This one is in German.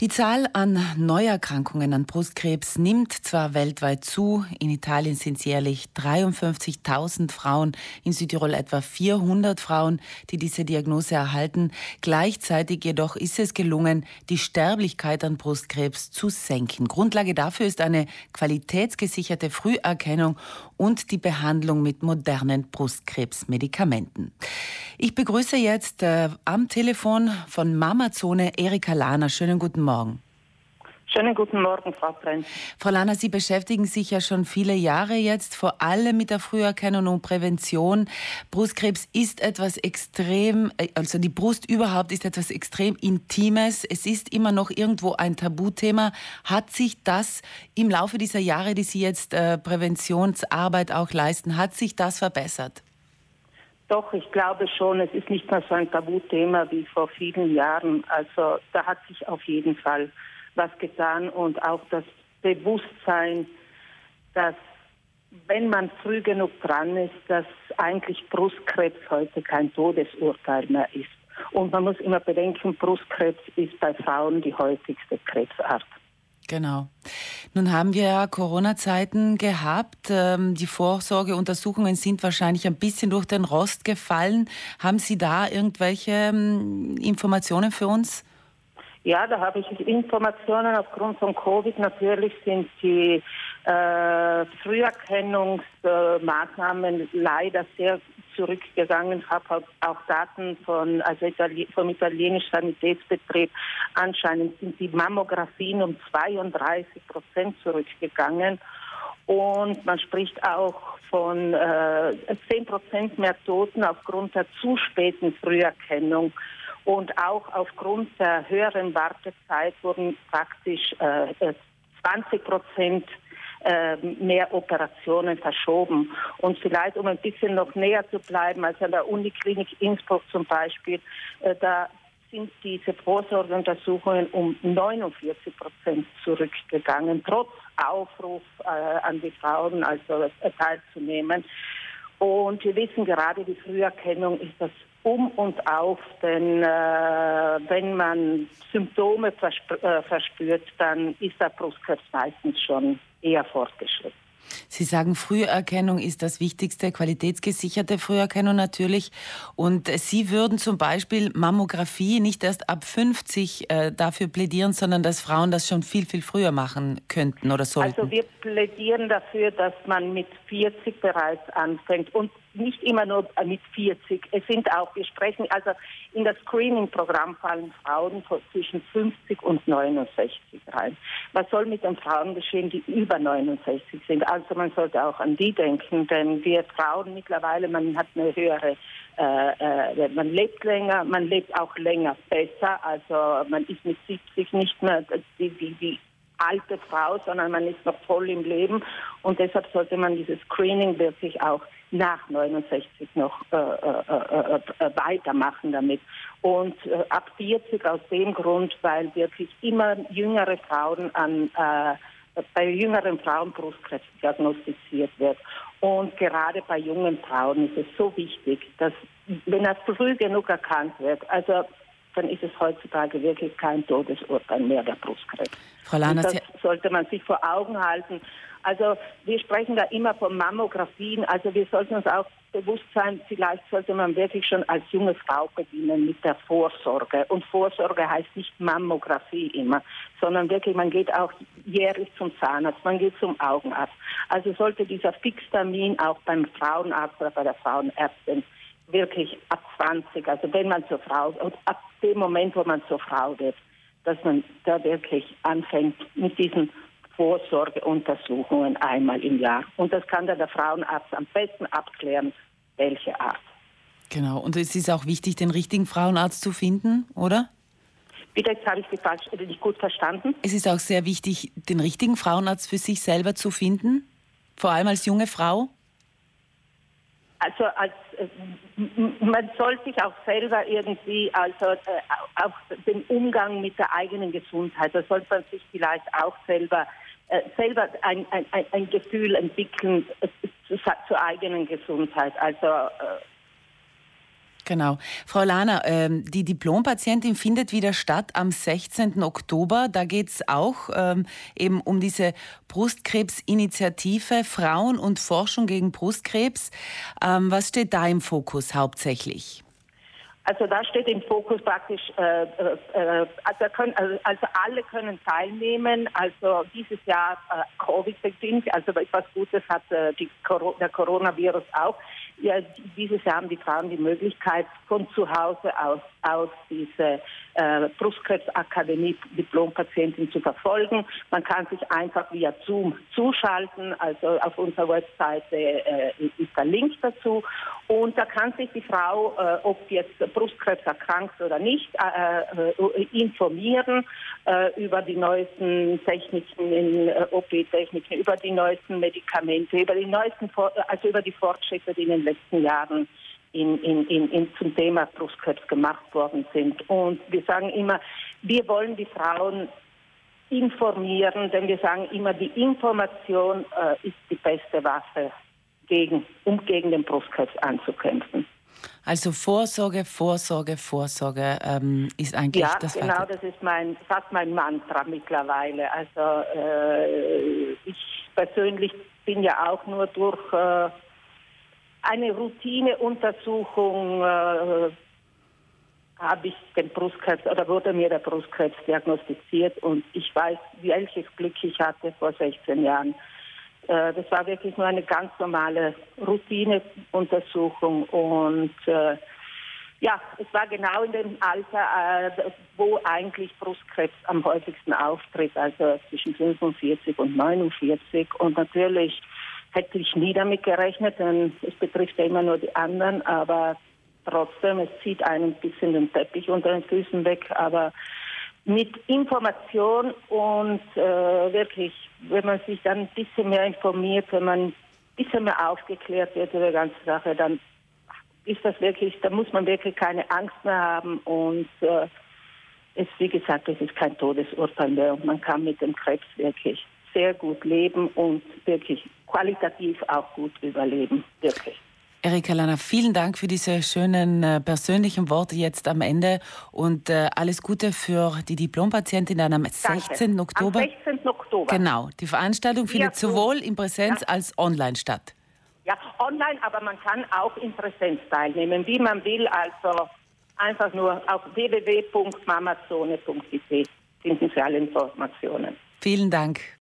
Die Zahl an Neuerkrankungen an Brustkrebs nimmt zwar weltweit zu. In Italien sind es jährlich 53.000 Frauen, in Südtirol etwa 400 Frauen, die diese Diagnose erhalten. Gleichzeitig jedoch ist es gelungen, die Sterblichkeit an Brustkrebs zu senken. Grundlage dafür ist eine qualitätsgesicherte Früherkennung und die Behandlung mit modernen Brustkrebsmedikamenten. Ich begrüße jetzt äh, am Telefon von Mamazone Erika Lahner. Schönen guten Morgen. Schönen guten Morgen, Frau Prenz. Frau Lahner, Sie beschäftigen sich ja schon viele Jahre jetzt vor allem mit der Früherkennung und Prävention. Brustkrebs ist etwas extrem, äh, also die Brust überhaupt ist etwas extrem Intimes. Es ist immer noch irgendwo ein Tabuthema. Hat sich das im Laufe dieser Jahre, die Sie jetzt äh, Präventionsarbeit auch leisten, hat sich das verbessert? Doch, ich glaube schon, es ist nicht mehr so ein Tabuthema wie vor vielen Jahren. Also da hat sich auf jeden Fall was getan und auch das Bewusstsein, dass wenn man früh genug dran ist, dass eigentlich Brustkrebs heute kein Todesurteil mehr ist. Und man muss immer bedenken, Brustkrebs ist bei Frauen die häufigste Krebsart. Genau. Nun haben wir ja Corona-Zeiten gehabt. Ähm, die Vorsorgeuntersuchungen sind wahrscheinlich ein bisschen durch den Rost gefallen. Haben Sie da irgendwelche ähm, Informationen für uns? Ja, da habe ich Informationen. Aufgrund von Covid natürlich sind die äh, Früherkennungsmaßnahmen leider sehr zurückgegangen. Habe auch Daten von, also Itali vom italienischen Sanitätsbetrieb. Anscheinend sind die Mammografien um 32 Prozent zurückgegangen. Und man spricht auch von äh, 10 Prozent mehr Toten aufgrund der zu späten Früherkennung. Und auch aufgrund der höheren Wartezeit wurden praktisch äh, 20 äh, Prozent äh, mehr Operationen verschoben. Und vielleicht, um ein bisschen noch näher zu bleiben, als an der Uniklinik Innsbruck zum Beispiel, äh, da sind diese Vorsorgeuntersuchungen um 49 Prozent zurückgegangen, trotz Aufruf äh, an die Frauen, also äh, teilzunehmen. Und wir wissen gerade, die Früherkennung ist das um und auf, denn äh, wenn man Symptome versp verspürt, dann ist der Brustkrebs meistens schon eher fortgeschritten. Sie sagen, Früherkennung ist das Wichtigste, qualitätsgesicherte Früherkennung natürlich. Und Sie würden zum Beispiel Mammographie nicht erst ab 50 äh, dafür plädieren, sondern dass Frauen das schon viel, viel früher machen könnten oder sollten. Also wir plädieren dafür, dass man mit 40 bereits anfängt. Und nicht immer nur mit 40. Es sind auch, wir sprechen, also in das Screening-Programm fallen Frauen zwischen 50 und 69 rein. Was soll mit den Frauen geschehen, die über 69 sind? Also man sollte auch an die denken, denn wir Frauen mittlerweile, man hat eine höhere äh, äh, man lebt länger, man lebt auch länger besser. Also man ist mit 70 nicht mehr die, die, die alte Frau, sondern man ist noch voll im Leben. Und deshalb sollte man dieses Screening wirklich auch nach 69 noch äh, äh, äh, äh, weitermachen damit. Und äh, ab 40 aus dem Grund, weil wirklich immer jüngere Frauen an äh, bei jüngeren Frauen Brustkrebs diagnostiziert wird. Und gerade bei jungen Frauen ist es so wichtig, dass wenn das früh genug erkannt wird, also dann ist es heutzutage wirklich kein Todesurteil mehr der Brustkrebs. Frau Lahner, das sollte man sich vor Augen halten. Also wir sprechen da immer von Mammografien. Also wir sollten uns auch bewusst sein, vielleicht sollte man wirklich schon als junge Frau beginnen mit der Vorsorge. Und Vorsorge heißt nicht Mammographie immer, sondern wirklich, man geht auch jährlich zum Zahnarzt, man geht zum Augenarzt. Also sollte dieser Fixtermin auch beim Frauenarzt oder bei der Frauenärztin wirklich ab 20, also wenn man zur Frau, und ab dem Moment, wo man zur Frau wird, dass man da wirklich anfängt mit diesen Vorsorgeuntersuchungen einmal im Jahr. Und das kann dann der Frauenarzt am besten abklären, welche Art. Genau, und es ist auch wichtig, den richtigen Frauenarzt zu finden, oder? Bitte, jetzt habe ich Sie falsch, nicht gut verstanden. Es ist auch sehr wichtig, den richtigen Frauenarzt für sich selber zu finden, vor allem als junge Frau. Also als äh, man soll sich auch selber irgendwie, also äh, auch den Umgang mit der eigenen Gesundheit, da sollte man sich vielleicht auch selber äh, selber ein, ein, ein Gefühl entwickeln zu, zur eigenen Gesundheit. Also Genau. Frau Lahner, ähm, die Diplompatientin findet wieder statt am 16. Oktober. Da geht es auch ähm, eben um diese Brustkrebsinitiative Frauen und Forschung gegen Brustkrebs. Ähm, was steht da im Fokus hauptsächlich? Also da steht im Fokus praktisch, äh, äh, äh also, können, also, also, alle können teilnehmen. Also dieses Jahr äh, Covid-bedingt, also etwas Gutes hat äh, die, der Coronavirus auch. Ja, dieses Jahr haben die Frauen die Möglichkeit, von zu Hause aus, aus diese äh, Brustkrebsakademie Diplompatientin zu verfolgen. Man kann sich einfach via Zoom zuschalten. Also auf unserer Webseite äh, ist der Link dazu. Und da kann sich die Frau, äh, ob jetzt Brustkrebs erkrankt oder nicht, äh, äh, informieren äh, über die neuesten Techniken, in OP-Techniken, über die neuesten Medikamente, über die neuesten, also über die Fortschritte, die in den letzten Jahren in, in, in, zum Thema Brustkrebs gemacht worden sind. Und wir sagen immer, wir wollen die Frauen informieren, denn wir sagen immer, die Information äh, ist die beste Waffe, gegen, um gegen den Brustkrebs anzukämpfen. Also Vorsorge, Vorsorge, Vorsorge ähm, ist eigentlich ja, das. Ja, genau, das ist mein fast mein Mantra mittlerweile. Also äh, ich persönlich bin ja auch nur durch äh, eine Routineuntersuchung äh, habe ich den Brustkrebs oder wurde mir der Brustkrebs diagnostiziert und ich weiß, welches Glück ich hatte vor 16 Jahren. Äh, das war wirklich nur eine ganz normale Routineuntersuchung und äh, ja, es war genau in dem Alter, äh, wo eigentlich Brustkrebs am häufigsten auftritt, also zwischen 45 und 49 und natürlich hätte ich nie damit gerechnet, denn es betrifft ja immer nur die anderen, aber trotzdem, es zieht einen ein bisschen den Teppich unter den Füßen weg, aber mit Information und äh, wirklich, wenn man sich dann ein bisschen mehr informiert, wenn man ein bisschen mehr aufgeklärt wird über die ganze Sache, dann ist das wirklich, da muss man wirklich keine Angst mehr haben und äh, es, wie gesagt, es ist kein Todesurteil mehr und man kann mit dem Krebs wirklich sehr gut leben und wirklich qualitativ auch gut überleben, wirklich. Erika Lana, vielen Dank für diese schönen äh, persönlichen Worte jetzt am Ende und äh, alles Gute für die Diplompatientin dann am Danke. 16. Oktober. Am 16. Oktober. Genau, die Veranstaltung findet ja, sowohl in Präsenz ja. als online statt. Ja, online, aber man kann auch in Präsenz teilnehmen, wie man will. Also einfach nur auf www.mamazone.it finden Sie alle Informationen. Vielen Dank.